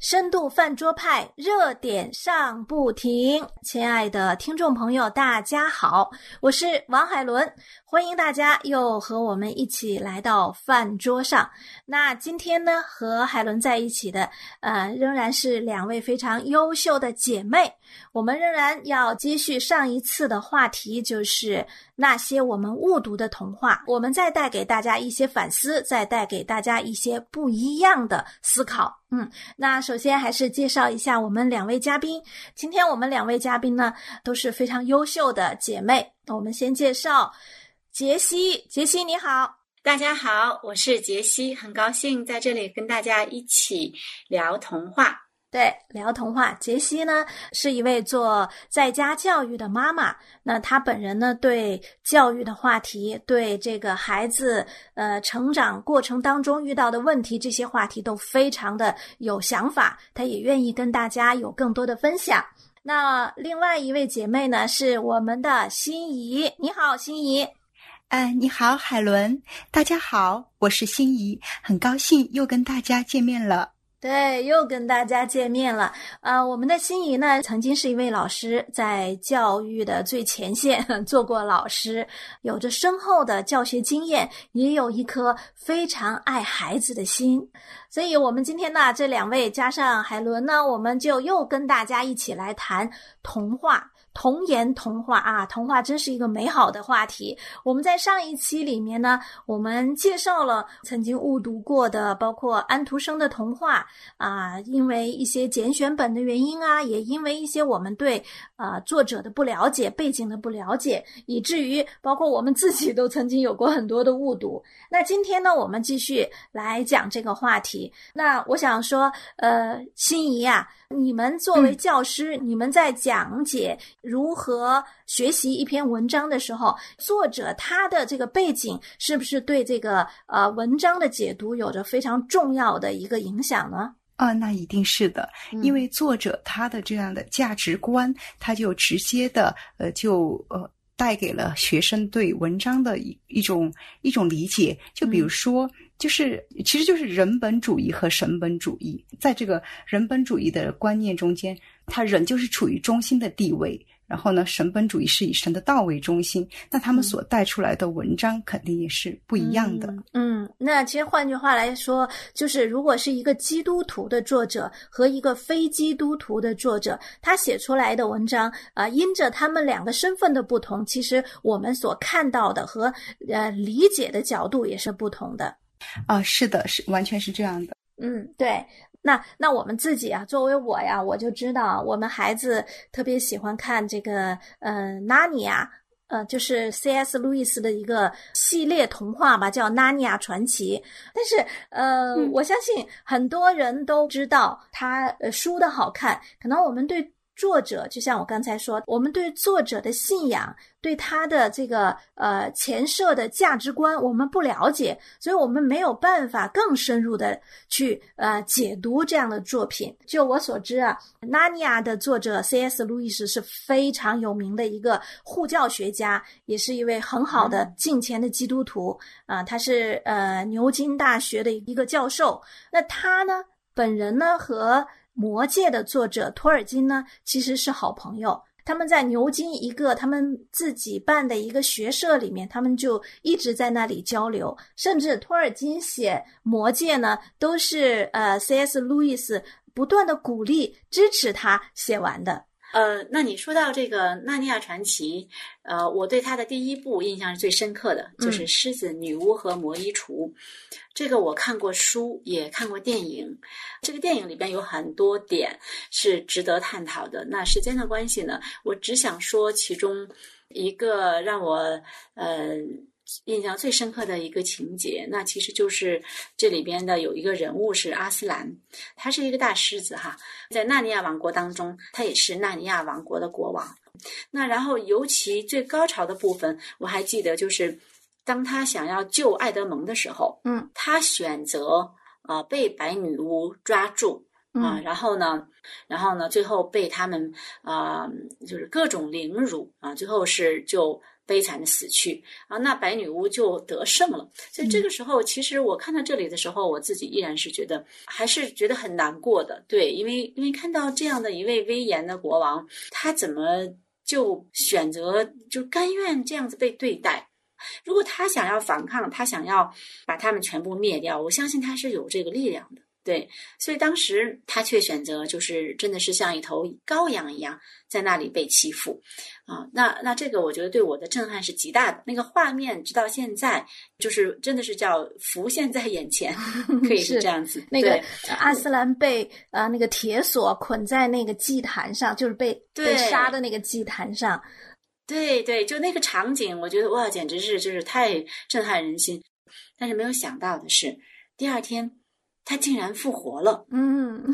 深度饭桌派热点上不停，亲爱的听众朋友，大家好，我是王海伦，欢迎大家又和我们一起来到饭桌上。那今天呢，和海伦在一起的，呃，仍然是两位非常优秀的姐妹。我们仍然要继续上一次的话题，就是那些我们误读的童话。我们再带给大家一些反思，再带给大家一些不一样的思考。嗯，那首先还是介绍一下我们两位嘉宾。今天我们两位嘉宾呢都是非常优秀的姐妹。我们先介绍杰西，杰西你好，大家好，我是杰西，很高兴在这里跟大家一起聊童话。对，聊童话。杰西呢是一位做在家教育的妈妈，那她本人呢对教育的话题，对这个孩子呃成长过程当中遇到的问题，这些话题都非常的有想法，她也愿意跟大家有更多的分享。那另外一位姐妹呢是我们的心怡，你好，心怡。哎，你好，海伦，大家好，我是心怡，很高兴又跟大家见面了。对，又跟大家见面了。呃，我们的心怡呢，曾经是一位老师，在教育的最前线 做过老师，有着深厚的教学经验，也有一颗非常爱孩子的心。所以，我们今天呢，这两位加上海伦呢，我们就又跟大家一起来谈童话。童言童话啊，童话真是一个美好的话题。我们在上一期里面呢，我们介绍了曾经误读过的，包括安徒生的童话啊，因为一些拣选本的原因啊，也因为一些我们对啊作者的不了解、背景的不了解，以至于包括我们自己都曾经有过很多的误读。那今天呢，我们继续来讲这个话题。那我想说，呃，心仪啊。你们作为教师，你们在讲解如何学习一篇文章的时候，作者他的这个背景是不是对这个呃文章的解读有着非常重要的一个影响呢？啊，那一定是的，因为作者他的这样的价值观，他就直接的呃就呃带给了学生对文章的一一种一种理解。就比如说。就是，其实就是人本主义和神本主义，在这个人本主义的观念中间，他人就是处于中心的地位。然后呢，神本主义是以神的道为中心，那他们所带出来的文章肯定也是不一样的。嗯，那其实换句话来说，就是如果是一个基督徒的作者和一个非基督徒的作者，他写出来的文章啊，因着他们两个身份的不同，其实我们所看到的和呃理解的角度也是不同的。啊，是的，是完全是这样的。嗯，对。那那我们自己啊，作为我呀，我就知道，我们孩子特别喜欢看这个，呃，《纳尼亚》，呃，就是 C.S. 路易斯的一个系列童话吧，叫《纳尼亚传奇》。但是，呃，我相信很多人都知道他呃书的好看，可能我们对。作者就像我刚才说，我们对作者的信仰，对他的这个呃前设的价值观，我们不了解，所以我们没有办法更深入的去呃解读这样的作品。就我所知啊，《纳尼亚》的作者 C.S. 路易斯是非常有名的一个护教学家，也是一位很好的近前的基督徒啊。他是呃牛津大学的一个教授。那他呢，本人呢和。《魔戒》的作者托尔金呢，其实是好朋友。他们在牛津一个他们自己办的一个学社里面，他们就一直在那里交流。甚至托尔金写《魔戒》呢，都是呃 C.S. 路易斯不断的鼓励支持他写完的。呃，那你说到这个《纳尼亚传奇》，呃，我对它的第一部印象是最深刻的，就是《狮子、女巫和魔衣橱》。这个我看过书，也看过电影。这个电影里边有很多点是值得探讨的。那时间的关系呢，我只想说其中一个让我呃。印象最深刻的一个情节，那其实就是这里边的有一个人物是阿斯兰，他是一个大狮子哈，在纳尼亚王国当中，他也是纳尼亚王国的国王。那然后尤其最高潮的部分，我还记得就是当他想要救爱德蒙的时候，嗯，他选择啊被白女巫抓住啊，然后呢，然后呢，最后被他们啊就是各种凌辱啊，最后是就。悲惨的死去啊，那白女巫就得胜了。所以这个时候，其实我看到这里的时候，我自己依然是觉得还是觉得很难过的。对，因为因为看到这样的一位威严的国王，他怎么就选择就甘愿这样子被对待？如果他想要反抗，他想要把他们全部灭掉，我相信他是有这个力量的。对，所以当时他却选择，就是真的是像一头羔羊一样，在那里被欺负啊。那那这个，我觉得对我的震撼是极大的。那个画面，直到现在，就是真的是叫浮现在眼前，可以是这样子。那个阿斯兰被呃那个铁索捆在那个祭坛上，就是被被杀的那个祭坛上。对对，就那个场景，我觉得哇，简直是就是太震撼人心。但是没有想到的是，第二天。他竟然复活了，嗯。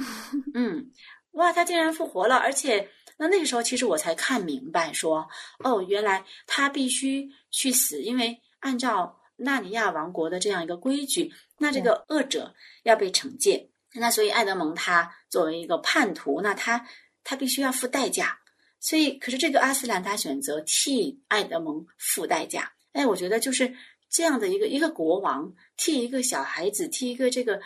嗯，哇，他竟然复活了，而且那那个时候，其实我才看明白，说哦，原来他必须去死，因为按照纳尼亚王国的这样一个规矩，那这个恶者要被惩戒，那所以爱德蒙他作为一个叛徒，那他他必须要付代价，所以可是这个阿斯兰他选择替爱德蒙付代价，哎，我觉得就是这样的一个一个国王替一个小孩子替一个这个。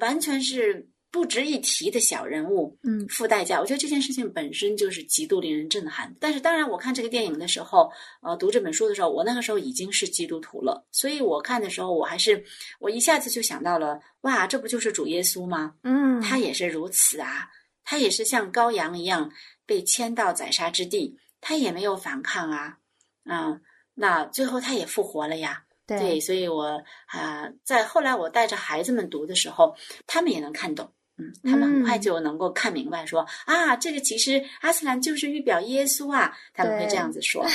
完全是不值一提的小人物，嗯，付代价。我觉得这件事情本身就是极度令人震撼。但是，当然，我看这个电影的时候，呃，读这本书的时候，我那个时候已经是基督徒了，所以我看的时候，我还是我一下子就想到了，哇，这不就是主耶稣吗？嗯，他也是如此啊，他也是像羔羊一样被牵到宰杀之地，他也没有反抗啊，嗯，那最后他也复活了呀。对，所以我啊，在后来我带着孩子们读的时候，他们也能看懂。嗯，他们很快就能够看明白，说啊，这个其实阿斯兰就是预表耶稣啊，他们会这样子说。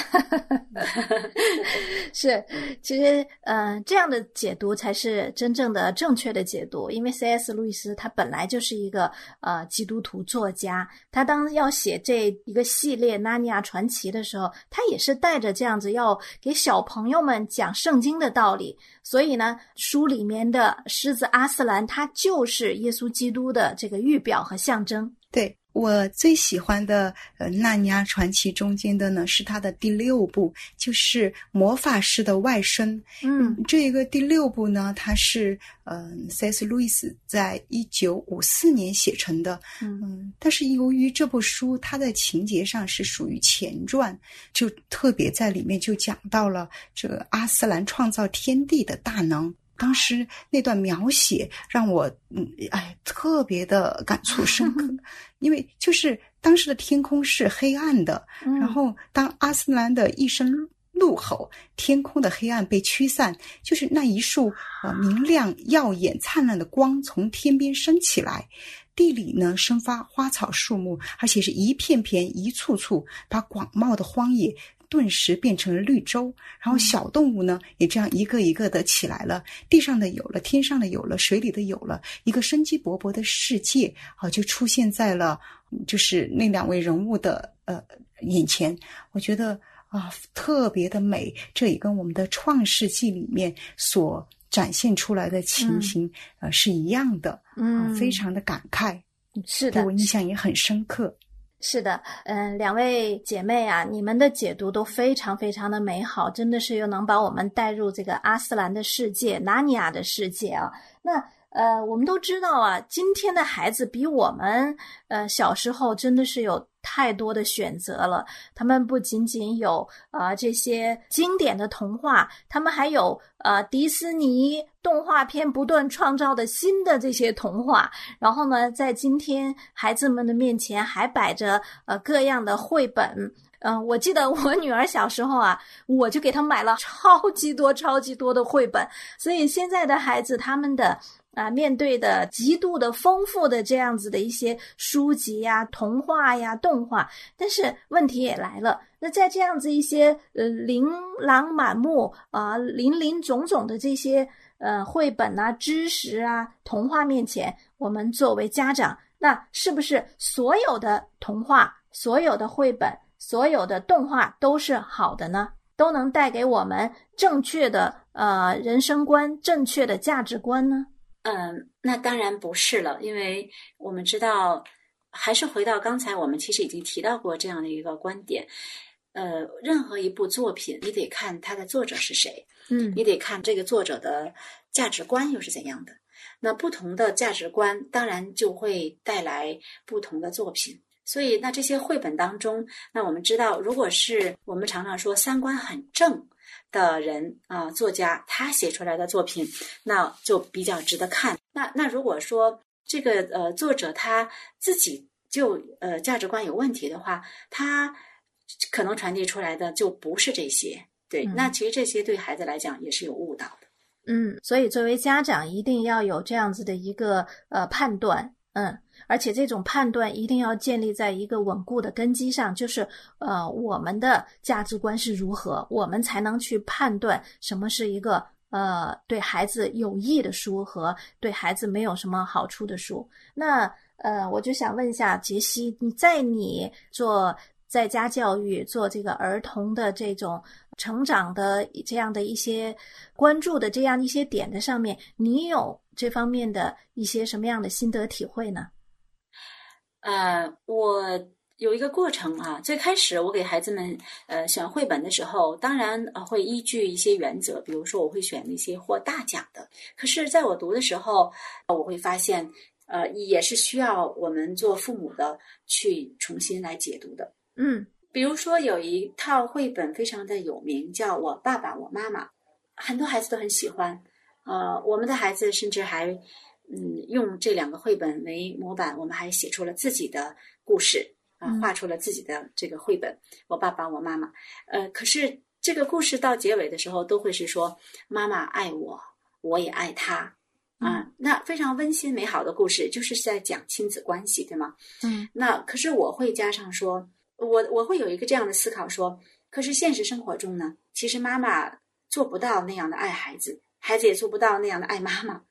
是，其实嗯，这样的解读才是真正的正确的解读，因为 C.S. 路易斯他本来就是一个呃基督徒作家，他当要写这一个系列《纳尼亚传奇》的时候，他也是带着这样子要给小朋友们讲圣经的道理。所以呢，书里面的狮子阿斯兰，他就是耶稣基督的这个预表和象征。对我最喜欢的呃《纳尼亚传奇》中间的呢，是他的第六部，就是魔法师的外甥。嗯，这一个第六部呢，它是嗯，C.S. 路易斯在一九五四年写成的。嗯，但是由于这部书它的情节上是属于前传，就特别在里面就讲到了这个阿斯兰创造天地的大能。当时那段描写让我，嗯，哎，特别的感触深刻，因为就是当时的天空是黑暗的，然后当阿斯兰的一声怒吼，天空的黑暗被驱散，就是那一束呃明亮耀眼灿烂的光从天边升起来，地里呢生发花草树木，而且是一片片一簇簇，把广袤的荒野。顿时变成了绿洲，然后小动物呢也这样一个一个的起来了，地上的有了，天上的有了，水里的有了，一个生机勃勃的世界啊，就出现在了就是那两位人物的呃眼前。我觉得啊，特别的美，这也跟我们的《创世纪》里面所展现出来的情形呃是一样的，嗯，非常的感慨，是的，对我印象也很深刻。是的，嗯，两位姐妹啊，你们的解读都非常非常的美好，真的是又能把我们带入这个阿斯兰的世界、纳尼亚的世界啊。那呃，我们都知道啊，今天的孩子比我们呃小时候真的是有。太多的选择了，他们不仅仅有啊这些经典的童话，他们还有呃迪士尼动画片不断创造的新的这些童话。然后呢，在今天孩子们的面前还摆着呃各样的绘本。嗯，我记得我女儿小时候啊，我就给她买了超级多、超级多的绘本。所以现在的孩子他们的。啊，面对的极度的丰富的这样子的一些书籍呀、童话呀、动画，但是问题也来了。那在这样子一些呃琳琅满目啊、林林总总的这些呃绘本啊、知识啊、童话面前，我们作为家长，那是不是所有的童话、所有的绘本、所有的动画都是好的呢？都能带给我们正确的呃人生观、正确的价值观呢？嗯，那当然不是了，因为我们知道，还是回到刚才，我们其实已经提到过这样的一个观点。呃，任何一部作品，你得看它的作者是谁，嗯你得看这个作者的价值观又是怎样的。那不同的价值观，当然就会带来不同的作品。所以，那这些绘本当中，那我们知道，如果是我们常常说三观很正的人啊、作家，他写出来的作品，那就比较值得看。那那如果说这个呃作者他自己就呃价值观有问题的话，他可能传递出来的就不是这些。对，嗯那其实这些对孩子来讲也是有误导的。嗯，所以作为家长一定要有这样子的一个呃判断，嗯，而且这种判断一定要建立在一个稳固的根基上，就是呃我们的价值观是如何，我们才能去判断什么是一个呃对孩子有益的书和对孩子没有什么好处的书。那呃，我就想问一下杰西，你在你做在家教育、做这个儿童的这种成长的这样的一些关注的这样一些点的上面，你有这方面的一些什么样的心得体会呢？呃，我有一个过程啊。最开始我给孩子们呃选绘本的时候，当然呃会依据一些原则，比如说我会选那些获大奖的。可是，在我读的时候，呃我会发现，呃，也是需要我们做父母的去重新来解读的。嗯比如说有一套绘本非常的有名，叫我爸爸我妈妈，很多孩子都很喜欢。呃，我们的孩子甚至还嗯用这两个绘本为模板，我们还写出了自己的故事啊、嗯画出了自己的这个绘本。我爸爸我妈妈，呃，可是这个故事到结尾的时候都会是说妈妈爱我，我也爱她。啊，那非常温馨美好的故事，就是在讲亲子关系，对吗？嗯那可是我会加上说，我我会有一个这样的思考说，可是现实生活中呢，其实妈妈做不到那样的爱孩子，孩子也做不到那样的爱妈妈。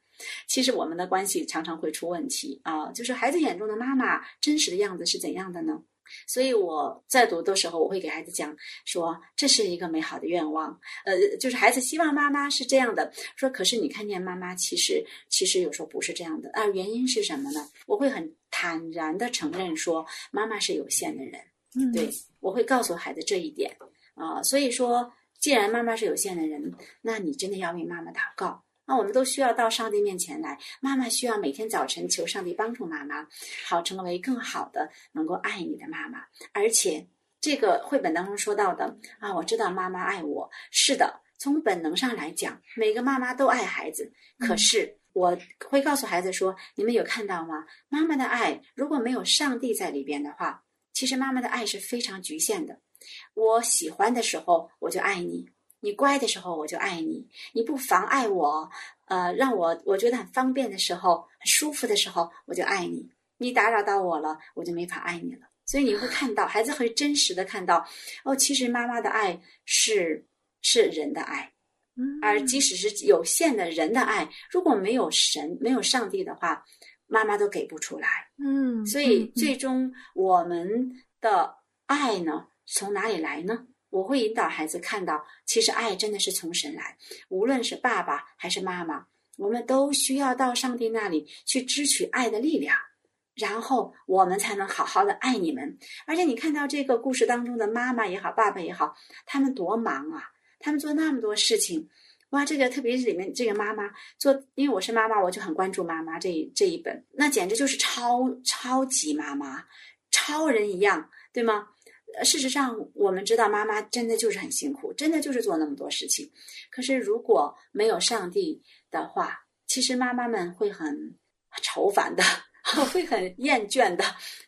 其实我们的关系常常会出问题啊，就是孩子眼中的妈妈真实的样子是怎样的呢？所以我在读的时候，我会给孩子讲说，这是一个美好的愿望，呃，就是孩子希望妈妈是这样的，说可是你看见妈妈其实其实有时候不是这样的啊，原因是什么呢？我会很坦然的承认说，妈妈是有限的人，嗯，对，我会告诉孩子这一点啊、所以说，既然妈妈是有限的人，那你真的要为妈妈祷告。那我们都需要到上帝面前来，妈妈需要每天早晨求上帝帮助妈妈，好成为更好的能够爱你的妈妈。而且这个绘本当中说到的啊，我知道妈妈爱我，是的，从本能上来讲，每个妈妈都爱孩子。可是我会告诉孩子说，你们有看到吗？妈妈的爱如果没有上帝在里边的话，其实妈妈的爱是非常局限的。我喜欢的时候，我就爱你；你乖的时候，我就爱你；你不妨碍我，呃，让我我觉得很方便的时候、很舒服的时候，我就爱你；你打扰到我了，我就没法爱你了。所以你会看到，孩子会真实的看到，哦，其实妈妈的爱是是人的爱，嗯而即使是有限的人的爱，如果没有神、没有上帝的话，妈妈都给不出来。嗯，所以嗯最终我们的爱呢，从哪里来呢？我会引导孩子看到，其实爱真的是从神来，无论是爸爸还是妈妈，我们都需要到上帝那里去支取爱的力量，然后我们才能好好的爱你们。而且你看到这个故事当中的妈妈也好，爸爸也好，他们多忙啊，他们做那么多事情。哇，这个特别是里面这个妈妈做，因为我是妈妈，我就很关注妈妈这一这一本，那简直就是超超级妈妈，超人一样，对吗？呃事实上，我们知道妈妈真的就是很辛苦，真的就是做那么多事情。可是如果没有上帝的话，其实妈妈们会很愁烦的，会很厌倦的。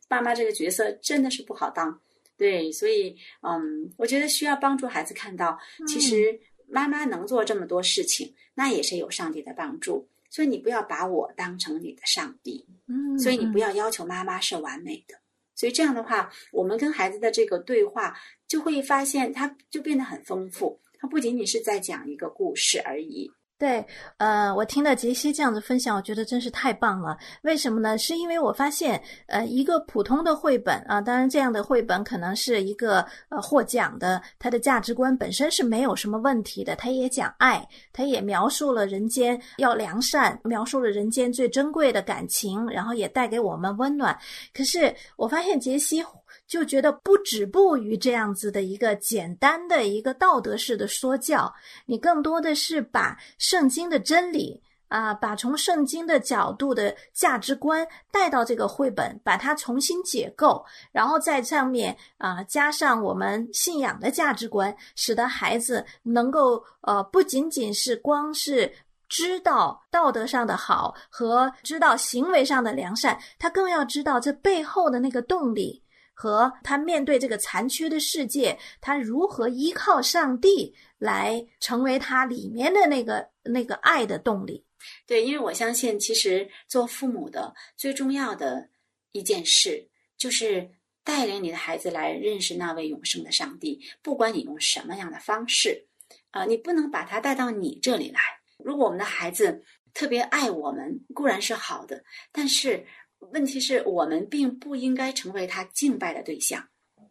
妈妈这个角色真的是不好当。对，所以嗯，我觉得需要帮助孩子看到，其实妈妈能做这么多事情，那也是有上帝的帮助。所以你不要把我当成你的上帝，嗯，所以你不要要要求妈妈是完美的。所以这样的话，我们跟孩子的这个对话就会发现，它就变得很丰富。它不仅仅是在讲一个故事而已。对，呃，我听了杰西这样子分享，我觉得真是太棒了。为什么呢？是因为我发现，呃，一个普通的绘本啊，当然这样的绘本可能是一个呃获奖的，它的价值观本身是没有什么问题的。它也讲爱，它也描述了人间要良善，描述了人间最珍贵的感情，然后也带给我们温暖。可是我发现杰西就觉得不止步于这样子的一个简单的一个道德式的说教，你更多的是把圣经的真理啊，把从圣经的角度的价值观带到这个绘本，把它重新解构，然后在上面啊加上我们信仰的价值观，使得孩子能够呃不仅仅是光是。知道道德上的好和知道行为上的良善，他更要知道这背后的那个动力和他面对这个残缺的世界，他如何依靠上帝来成为他里面的那个那个爱的动力。对，因为我相信，其实做父母的最重要的一件事，就是带领你的孩子来认识那位永生的上帝。不管你用什么样的方式，啊，你不能把他带到你这里来。如果我们的孩子特别爱我们，固然是好的，但是问题是我们并不应该成为他敬拜的对象。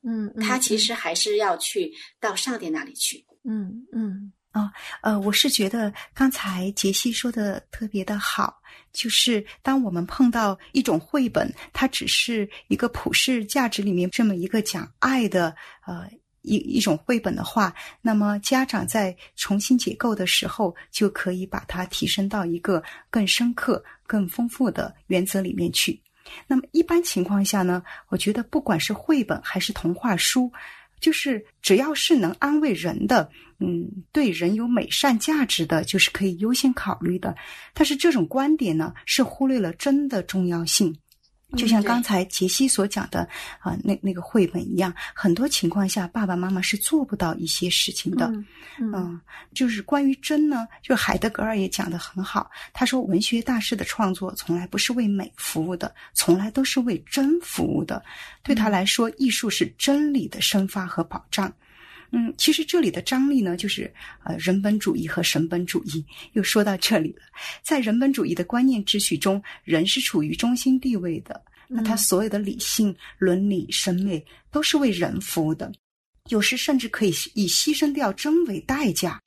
嗯，他其实还是要去到上帝那里去。嗯嗯啊呃，我是觉得刚才杰西说的特别的好，就是当我们碰到一种绘本，它只是一个普世价值里面这么一个讲爱的呃。一一种绘本的话，那么家长在重新解构的时候，就可以把它提升到一个更深刻、更丰富的原则里面去。那么一般情况下呢，我觉得不管是绘本还是童话书，就是只要是能安慰人的，嗯，对人有美善价值的，就是可以优先考虑的。但是这种观点呢，是忽略了真的重要性。就像刚才杰西所讲的啊，那那个绘本一样，很多情况下爸爸妈妈是做不到一些事情的。嗯，就是关于真呢，就海德格尔也讲得很好。他说，文学大师的创作从来不是为美服务的，从来都是为真服务的。对他来说，艺术是真理的生发和保障。嗯，其实这里的张力呢，就是呃人本主义和神本主义。又说到这里了，在人本主义的观念秩序中，人是处于中心地位的，那他所有的理性、伦理、审美都是为人服务的，有时甚至可以以牺牲掉真为代价。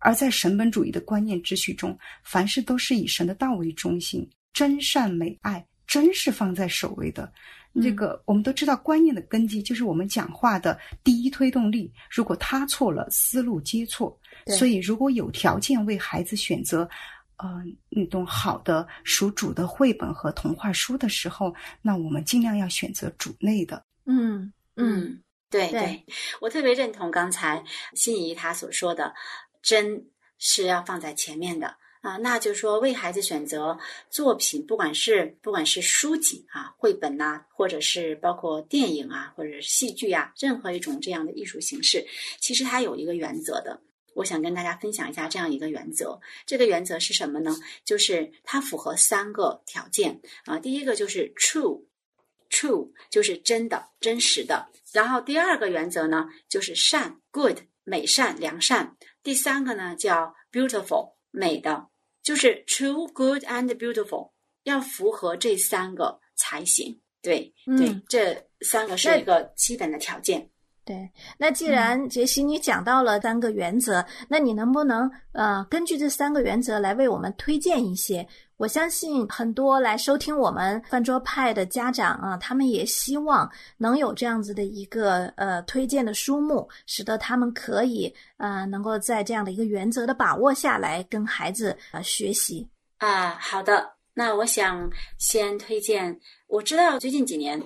而在神本主义的观念秩序中，凡事都是以神的道为中心，真善美爱真是放在首位的。这个我们都知道，观念的根基就是我们讲话的第一推动力。如果他错了，思路皆错。所以，如果有条件为孩子选择，呃，那种好的属主的绘本和童话书的时候，那我们尽量要选择主内的。嗯嗯，对对，我特别认同刚才心仪他所说的，真是要放在前面的。啊，那就是说，为孩子选择作品，不管是不管是书籍啊、绘本呐，或者是包括电影啊，或者是戏剧啊，任何一种这样的艺术形式，其实它有一个原则的。我想跟大家分享一下这样一个原则。这个原则是什么呢？就是它符合三个条件啊。第一个就是 true，true 就是真的、真实的。然后第二个原则呢，就是善，good 美善、良善。第三个呢，叫 beautiful。美的，就是 true, good and beautiful，要符合这三个才行。对，对，这三个是一个基本的条件。对，那既然杰西你讲到了三个原则，那你能不能呃根据这三个原则来为我们推荐一些？我相信很多来收听我们饭桌派的家长啊，他们也希望能有这样子的一个呃推荐的书目，使得他们可以呃能够在这样的一个原则的把握下来跟孩子呃学习啊。好的，那我想先推荐，我知道最近几年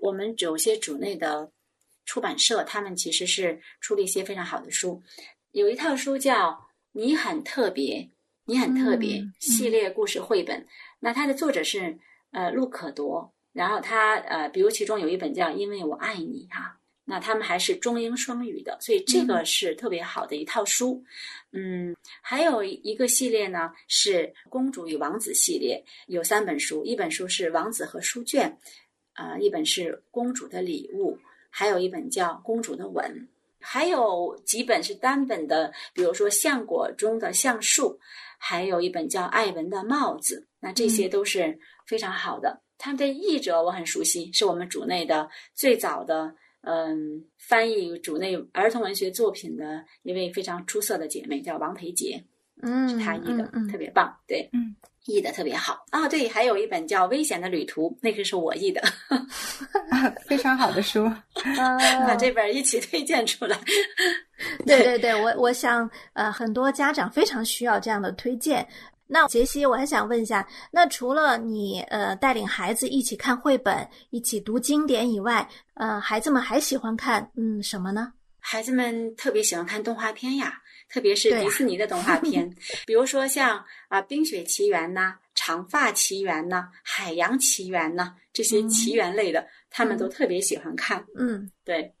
我们有些主内的出版社，他们其实是出了一些非常好的书，有一套书叫《你很特别》。你很特别系列故事绘本，那它的作者是呃陆可铎，然后他呃比如其中有一本叫《因为我爱你》哈，那他们还是中英双语的，所以这个是特别好的一套书。嗯，还有一个系列呢是公主与王子系列，有三本书，一本书是王子和书卷，啊，一本是公主的礼物，还有一本叫公主的吻。还有几本是单本的，比如说橡果中的橡树，还有一本叫艾文的帽子，那这些都是非常好的。他们的译者我很熟悉，是我们主内的最早的嗯翻译主内儿童文学作品的一位非常出色的姐妹，叫王培杰，嗯，是她译的，特别棒，对，嗯。译的特别好啊！对，还有一本叫《危险的旅途》，那个是我译的。非常好的书，把这本一起推荐出来。对对对，我我想呃，很多家长非常需要这样的推荐。那杰西，我还想问一下，那除了你呃带领孩子一起看绘本、一起读经典以外，呃，孩子们还喜欢看嗯什么呢？孩子们特别喜欢看动画片呀，特别是迪士尼的动画 片，比如说像啊《冰雪奇缘》呐，《长发奇缘》呐，《海洋奇缘》呐，这些奇缘类的，他们都特别喜欢看。嗯，对。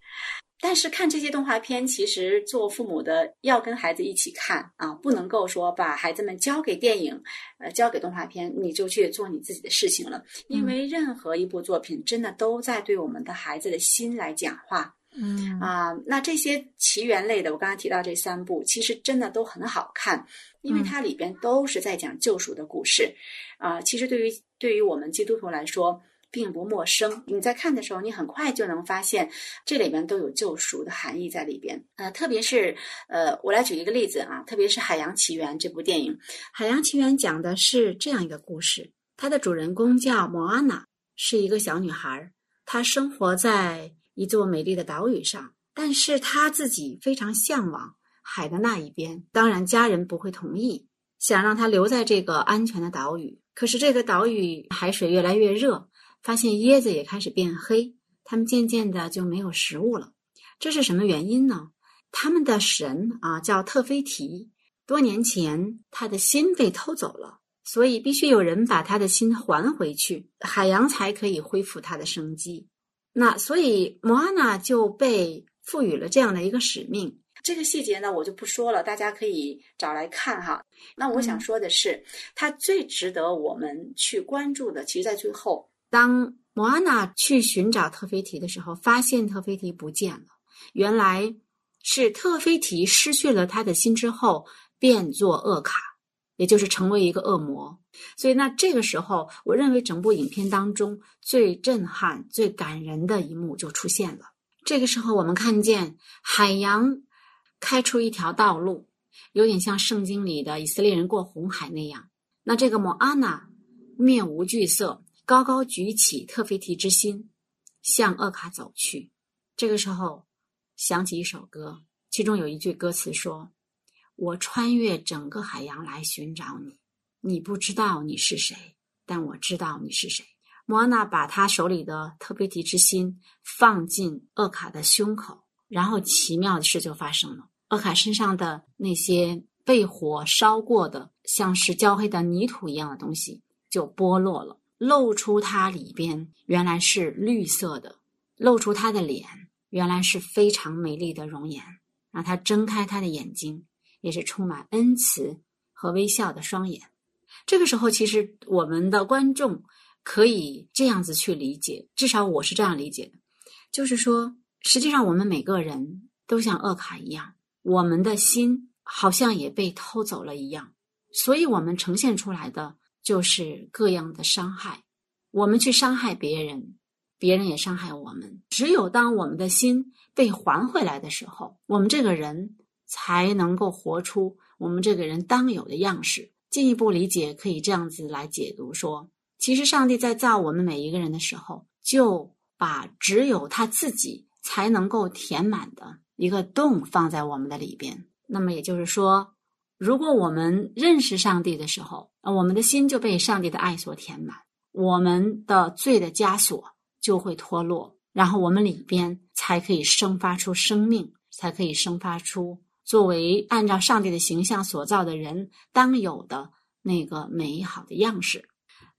但是看这些动画片，其实做父母的要跟孩子一起看啊，不能够说把孩子们交给电影，呃，交给动画片，你就去做你自己的事情了。因为任何一部作品，真的都在对我们的孩子的心来讲话。嗯啊，那这些奇缘类的，我刚才提到这三部，其实真的都很好看，因为它里边都是在讲救赎的故事。啊，其实对于对于我们基督徒来说。并不陌生。你在看的时候，你很快就能发现这里边都有救赎的含义在里边。呃，特别是呃，我来举一个例子啊，特别是《海洋奇缘》这部电影，《海洋奇缘》讲的是这样一个故事：它的主人公叫莫阿娜，是一个小女孩，她生活在一座美丽的岛屿上，但是他自己非常向往海的那一边。当然，家人不会同意，想让他留在这个安全的岛屿。可是这个岛屿海水越来越热。发现椰子也开始变黑，他们渐渐的就没有食物了。这是什么原因呢？他们的神啊叫特菲提，多年前他的心被偷走了，所以必须有人把他的心还回去，海洋才可以恢复它的生机。那所以摩安娜就被赋予了这样的一个使命。这个细节呢，我就不说了，大家可以找来看哈。那我想说的是，它最值得我们去关注的，其实在最后。当摩安娜去寻找特菲提的时候，发现特菲提不见了。原来是特菲提失去了他的心之后，变作厄卡，也就是成为一个恶魔。所以，那这个时候，我认为整部影片当中最震撼、最感人的一幕就出现了。这个时候，我们看见海洋开出一条道路，有点像圣经里的以色列人过红海那样。那这个莫阿娜面无惧色。高高举起特菲提之心，向厄卡走去。这个时候，想起一首歌，其中有一句歌词说：“我穿越整个海洋来寻找你，你不知道你是谁，但我知道你是谁。”莫安娜把她手里的特菲提之心放进厄卡的胸口，然后奇妙的事就发生了：厄卡身上的那些被火烧过的，像是焦黑的泥土一样的东西就剥落了。露出它里边原来是绿色的，露出他的脸原来是非常美丽的容颜，让他睁开他的眼睛，也是充满恩慈和微笑的双眼。这个时候，其实我们的观众可以这样子去理解，至少我是这样理解的，就是说，实际上我们每个人都像厄卡一样，我们的心好像也被偷走了一样，所以我们呈现出来的。就是各样的伤害，我们去伤害别人，别人也伤害我们。只有当我们的心被还回来的时候，我们这个人才能够活出我们这个人当有的样式。进一步理解，可以这样子来解读：说，其实上帝在造我们每一个人的时候，就把只有他自己才能够填满的一个洞放在我们的里边。那么也就是说。如果我们认识上帝的时候，啊，我们的心就被上帝的爱所填满，我们的罪的枷锁就会脱落，然后我们里边才可以生发出生命，才可以生发出作为按照上帝的形象所造的人当有的那个美好的样式。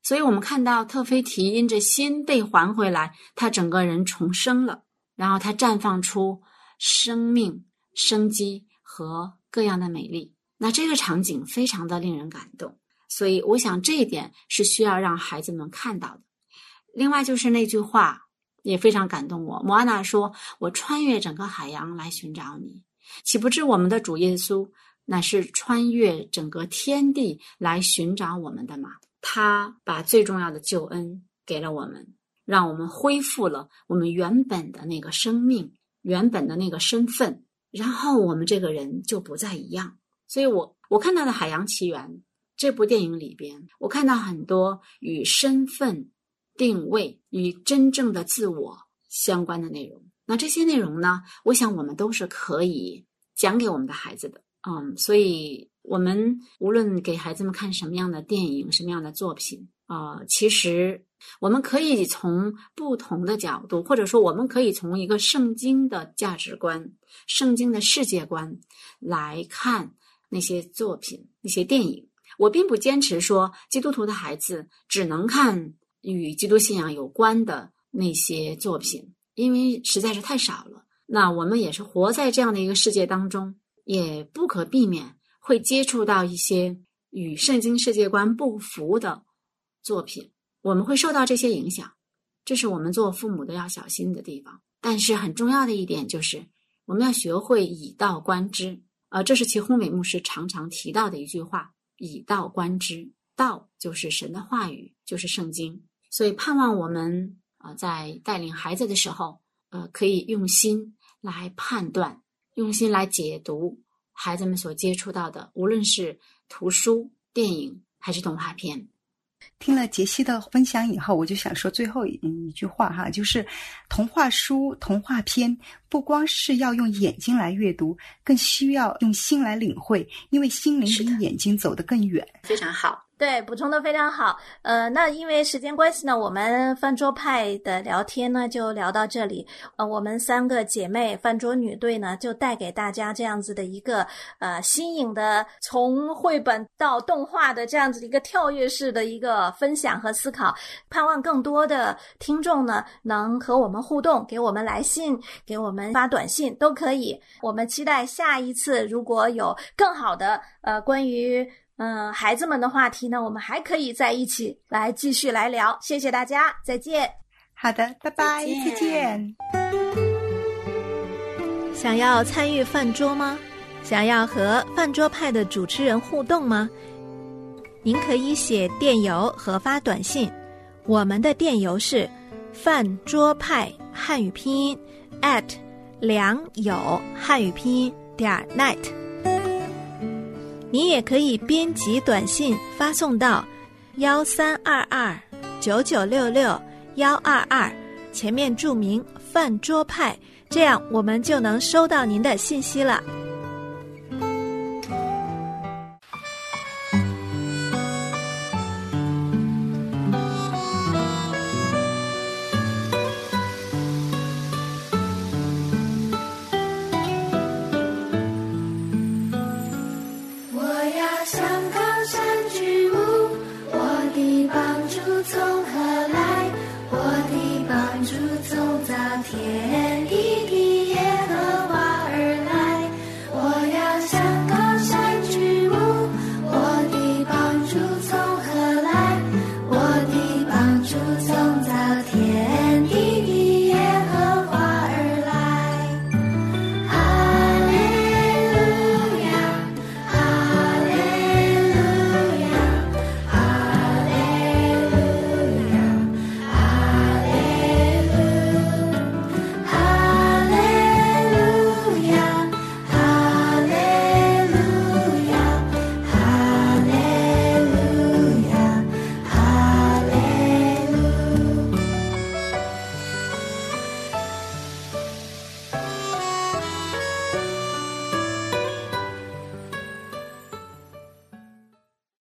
所以，我们看到特菲提因着心被还回来，他整个人重生了，然后他绽放出生命、生机和各样的美丽。那这个场景非常的令人感动，所以我想这一点是需要让孩子们看到的。另外就是那句话也非常感动我。莫安娜说：“我穿越整个海洋来寻找你，岂不知我们的主耶稣乃是穿越整个天地来寻找我们的吗？他把最重要的救恩给了我们，让我们恢复了我们原本的那个生命、原本的那个身份，然后我们这个人就不再一样。”所以，我我看到的《海洋奇缘》这部电影里边，我看到很多与身份定位与真正的自我相关的内容。那这些内容呢，我想我们都是可以讲给我们的孩子的。嗯，所以我们无论给孩子们看什么样的电影、什么样的作品啊，其实我们可以从不同的角度，或者说我们可以从一个圣经的价值观、圣经的世界观来看那些作品、那些电影。我并不坚持说基督徒的孩子只能看与基督信仰有关的那些作品，因为实在是太少了。那我们也是活在这样的一个世界当中，也不可避免会接触到一些与圣经世界观不符的作品，我们会受到这些影响，这是我们做父母的要小心的地方。但是很重要的一点就是，我们要学会以道观之，呃，这是其轰美牧师常常提到的一句话。以道观之，道就是神的话语，就是圣经。所以盼望我们啊，在带领孩子的时候，呃，可以用心来判断，用心来解读孩子们所接触到的，无论是图书、电影还是动画片。听了杰西的分享以后，我就想说最后一一句话哈，就是童话书、童话片不光是要用眼睛来阅读，更需要用心来领会，因为心灵比眼睛走得更远。非常好。对，补充的非常好。呃，那因为时间关系呢，我们饭桌派的聊天呢就聊到这里。呃，我们三个姐妹饭桌女队呢，就带给大家这样子的一个呃新颖的从绘本到动画的这样子一个跳跃式的一个分享和思考。盼望更多的听众呢能和我们互动，给我们来信，给我们发短信都可以。我们期待下一次如果有更好的呃关于。嗯，孩子们的话题呢，我们还可以在一起来继续来聊。谢谢大家，再见。好的，拜拜，再见。想要参与饭桌吗？想要和饭桌派的主持人互动吗？您可以写电邮和发短信。我们的电邮是饭桌派汉语拼音 at 良友汉语拼音点 net。你也可以编辑短信发送到幺三二二九九六六幺二二，前面注明“饭桌派”，这样我们就能收到您的信息了。天。